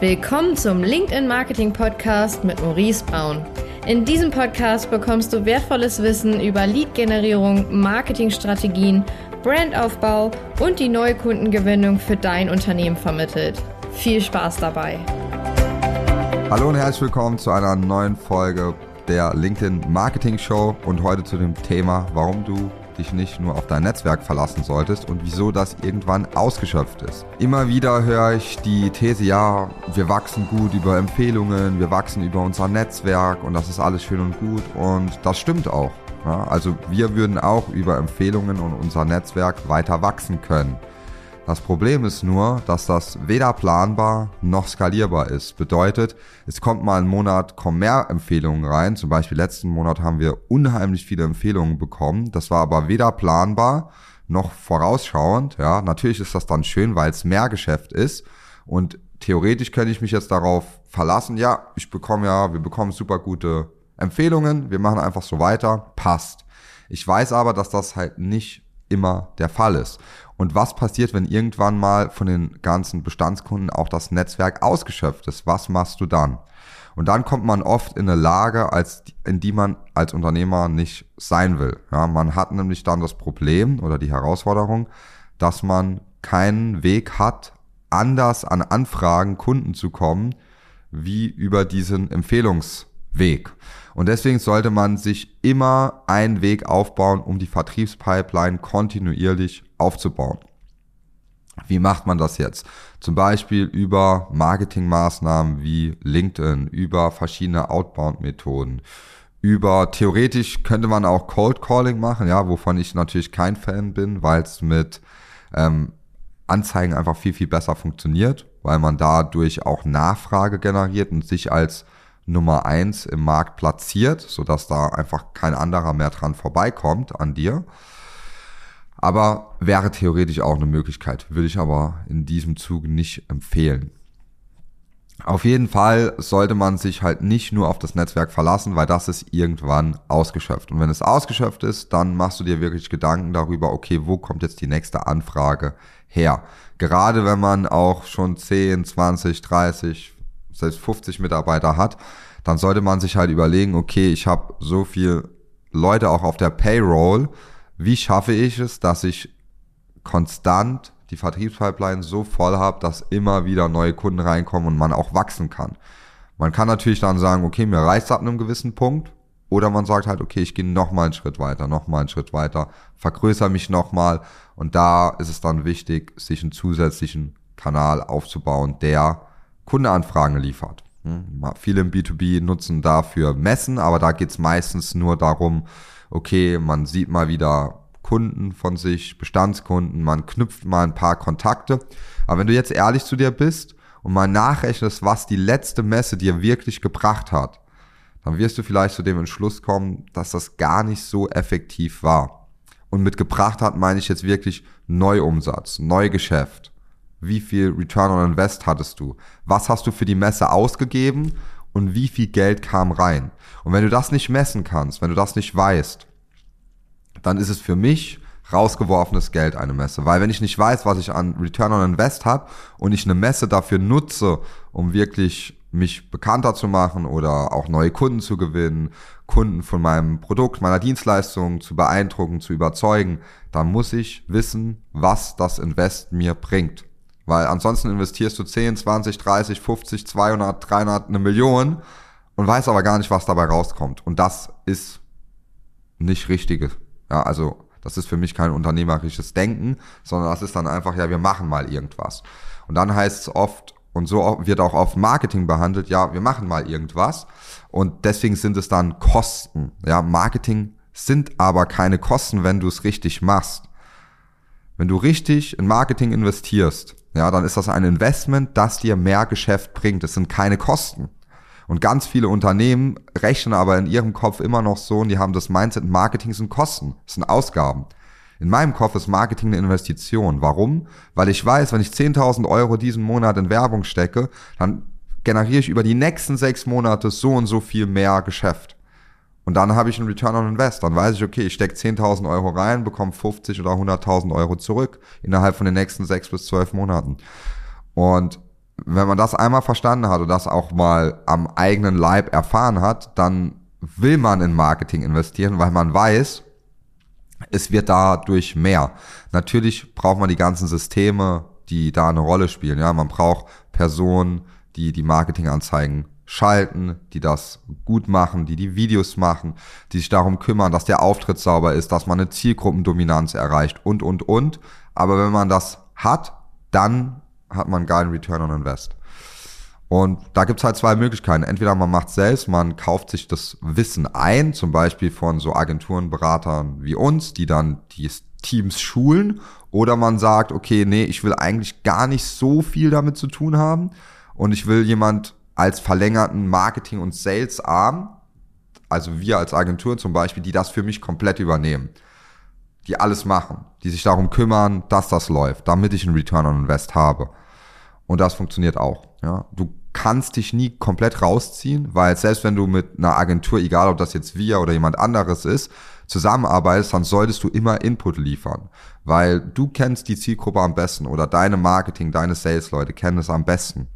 Willkommen zum LinkedIn Marketing Podcast mit Maurice Braun. In diesem Podcast bekommst du wertvolles Wissen über Lead-Generierung, Marketingstrategien, Brandaufbau und die neue Kundengewinnung für dein Unternehmen vermittelt. Viel Spaß dabei! Hallo und herzlich willkommen zu einer neuen Folge der LinkedIn Marketing Show und heute zu dem Thema, warum du dich nicht nur auf dein Netzwerk verlassen solltest und wieso das irgendwann ausgeschöpft ist. Immer wieder höre ich die These, ja, wir wachsen gut über Empfehlungen, wir wachsen über unser Netzwerk und das ist alles schön und gut und das stimmt auch. Ja, also wir würden auch über Empfehlungen und unser Netzwerk weiter wachsen können. Das Problem ist nur, dass das weder planbar noch skalierbar ist. Bedeutet, es kommt mal einen Monat, kommen mehr Empfehlungen rein. Zum Beispiel letzten Monat haben wir unheimlich viele Empfehlungen bekommen. Das war aber weder planbar noch vorausschauend. Ja, natürlich ist das dann schön, weil es mehr Geschäft ist. Und theoretisch könnte ich mich jetzt darauf verlassen. Ja, ich bekomme ja, wir bekommen super gute Empfehlungen. Wir machen einfach so weiter. Passt. Ich weiß aber, dass das halt nicht immer der Fall ist. Und was passiert, wenn irgendwann mal von den ganzen Bestandskunden auch das Netzwerk ausgeschöpft ist? Was machst du dann? Und dann kommt man oft in eine Lage, als, in die man als Unternehmer nicht sein will. Ja, man hat nämlich dann das Problem oder die Herausforderung, dass man keinen Weg hat, anders an Anfragen Kunden zu kommen, wie über diesen Empfehlungsweg. Und deswegen sollte man sich immer einen Weg aufbauen, um die Vertriebspipeline kontinuierlich aufzubauen. Wie macht man das jetzt? Zum Beispiel über Marketingmaßnahmen wie LinkedIn, über verschiedene Outbound-Methoden, über theoretisch könnte man auch Cold Calling machen, ja, wovon ich natürlich kein Fan bin, weil es mit ähm, Anzeigen einfach viel, viel besser funktioniert, weil man dadurch auch Nachfrage generiert und sich als Nummer eins im Markt platziert, sodass da einfach kein anderer mehr dran vorbeikommt an dir. Aber wäre theoretisch auch eine Möglichkeit, würde ich aber in diesem Zug nicht empfehlen. Auf jeden Fall sollte man sich halt nicht nur auf das Netzwerk verlassen, weil das ist irgendwann ausgeschöpft. Und wenn es ausgeschöpft ist, dann machst du dir wirklich Gedanken darüber, okay, wo kommt jetzt die nächste Anfrage her? Gerade wenn man auch schon 10, 20, 30, selbst 50 Mitarbeiter hat, dann sollte man sich halt überlegen, okay, ich habe so viel Leute auch auf der Payroll, wie schaffe ich es, dass ich konstant die Vertriebspipeline so voll habe, dass immer wieder neue Kunden reinkommen und man auch wachsen kann. Man kann natürlich dann sagen, okay, mir reicht ab einem gewissen Punkt. Oder man sagt halt, okay, ich gehe noch mal einen Schritt weiter, noch mal einen Schritt weiter, vergrößere mich noch mal. Und da ist es dann wichtig, sich einen zusätzlichen Kanal aufzubauen, der Kundeanfragen liefert. Hm, viele im B2B nutzen dafür Messen, aber da geht es meistens nur darum, okay, man sieht mal wieder Kunden von sich, Bestandskunden, man knüpft mal ein paar Kontakte. Aber wenn du jetzt ehrlich zu dir bist und mal nachrechnest, was die letzte Messe dir wirklich gebracht hat, dann wirst du vielleicht zu dem Entschluss kommen, dass das gar nicht so effektiv war. Und mit gebracht hat meine ich jetzt wirklich Neuumsatz, Neugeschäft wie viel Return on Invest hattest du, was hast du für die Messe ausgegeben und wie viel Geld kam rein. Und wenn du das nicht messen kannst, wenn du das nicht weißt, dann ist es für mich rausgeworfenes Geld eine Messe. Weil wenn ich nicht weiß, was ich an Return on Invest habe und ich eine Messe dafür nutze, um wirklich mich bekannter zu machen oder auch neue Kunden zu gewinnen, Kunden von meinem Produkt, meiner Dienstleistung zu beeindrucken, zu überzeugen, dann muss ich wissen, was das Invest mir bringt. Weil ansonsten investierst du 10, 20, 30, 50, 200, 300, eine Million und weißt aber gar nicht, was dabei rauskommt. Und das ist nicht richtige. Ja, also das ist für mich kein unternehmerisches Denken, sondern das ist dann einfach, ja, wir machen mal irgendwas. Und dann heißt es oft, und so wird auch oft Marketing behandelt, ja, wir machen mal irgendwas. Und deswegen sind es dann Kosten. Ja, Marketing sind aber keine Kosten, wenn du es richtig machst. Wenn du richtig in Marketing investierst, ja, dann ist das ein Investment, das dir mehr Geschäft bringt. Das sind keine Kosten. Und ganz viele Unternehmen rechnen aber in ihrem Kopf immer noch so und die haben das Mindset, Marketing sind Kosten, das sind Ausgaben. In meinem Kopf ist Marketing eine Investition. Warum? Weil ich weiß, wenn ich 10.000 Euro diesen Monat in Werbung stecke, dann generiere ich über die nächsten sechs Monate so und so viel mehr Geschäft. Und dann habe ich einen Return on Invest. Dann weiß ich, okay, ich stecke 10.000 Euro rein, bekomme 50 oder 100.000 Euro zurück innerhalb von den nächsten sechs bis zwölf Monaten. Und wenn man das einmal verstanden hat und das auch mal am eigenen Leib erfahren hat, dann will man in Marketing investieren, weil man weiß, es wird dadurch mehr. Natürlich braucht man die ganzen Systeme, die da eine Rolle spielen. Ja, man braucht Personen, die die Marketinganzeigen schalten, die das gut machen, die die Videos machen, die sich darum kümmern, dass der Auftritt sauber ist, dass man eine Zielgruppendominanz erreicht und, und, und. Aber wenn man das hat, dann hat man einen geilen Return on Invest. Und da gibt's halt zwei Möglichkeiten. Entweder man macht selbst, man kauft sich das Wissen ein, zum Beispiel von so Agenturenberatern wie uns, die dann die Teams schulen, oder man sagt, okay, nee, ich will eigentlich gar nicht so viel damit zu tun haben und ich will jemand als verlängerten Marketing- und Sales-Arm, also wir als Agentur zum Beispiel, die das für mich komplett übernehmen, die alles machen, die sich darum kümmern, dass das läuft, damit ich einen Return on Invest habe. Und das funktioniert auch. Ja. Du kannst dich nie komplett rausziehen, weil selbst wenn du mit einer Agentur, egal ob das jetzt wir oder jemand anderes ist, zusammenarbeitest, dann solltest du immer Input liefern, weil du kennst die Zielgruppe am besten oder deine Marketing, deine Sales-Leute kennen es am besten.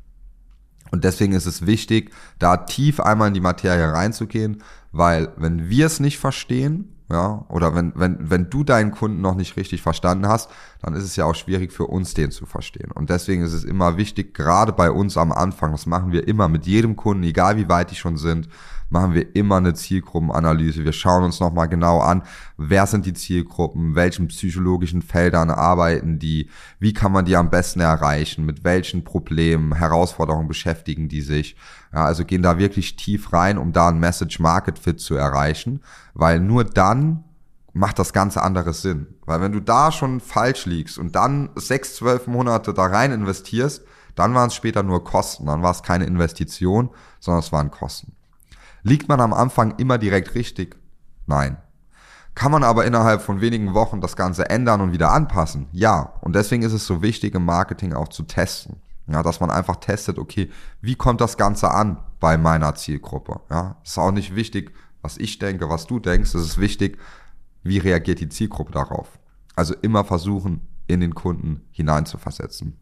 Und deswegen ist es wichtig, da tief einmal in die Materie reinzugehen, weil wenn wir es nicht verstehen, ja, oder wenn, wenn, wenn du deinen Kunden noch nicht richtig verstanden hast, dann ist es ja auch schwierig für uns, den zu verstehen. Und deswegen ist es immer wichtig, gerade bei uns am Anfang, das machen wir immer mit jedem Kunden, egal wie weit die schon sind, machen wir immer eine Zielgruppenanalyse. Wir schauen uns nochmal genau an, wer sind die Zielgruppen, welchen psychologischen Feldern arbeiten die, wie kann man die am besten erreichen, mit welchen Problemen, Herausforderungen beschäftigen die sich. Ja, also gehen da wirklich tief rein, um da ein Message Market Fit zu erreichen, weil nur dann macht das Ganze anderes Sinn. Weil wenn du da schon falsch liegst und dann sechs, zwölf Monate da rein investierst, dann waren es später nur Kosten, dann war es keine Investition, sondern es waren Kosten. Liegt man am Anfang immer direkt richtig? Nein. Kann man aber innerhalb von wenigen Wochen das Ganze ändern und wieder anpassen? Ja. Und deswegen ist es so wichtig im Marketing auch zu testen. Ja, dass man einfach testet, okay, wie kommt das Ganze an bei meiner Zielgruppe? Ja, ist auch nicht wichtig, was ich denke, was du denkst. Es ist wichtig, wie reagiert die Zielgruppe darauf. Also immer versuchen, in den Kunden hineinzuversetzen.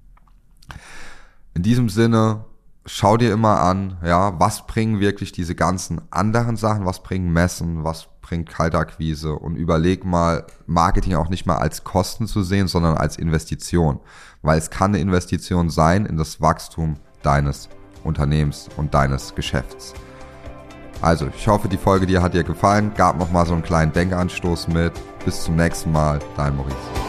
In diesem Sinne schau dir immer an, ja, was bringen wirklich diese ganzen anderen Sachen, was bringen Messen, was bringt Kaltakquise und überleg mal, Marketing auch nicht mal als Kosten zu sehen, sondern als Investition, weil es kann eine Investition sein in das Wachstum deines Unternehmens und deines Geschäfts. Also, ich hoffe, die Folge dir hat dir gefallen, gab nochmal so einen kleinen Denkanstoß mit. Bis zum nächsten Mal, dein Maurice.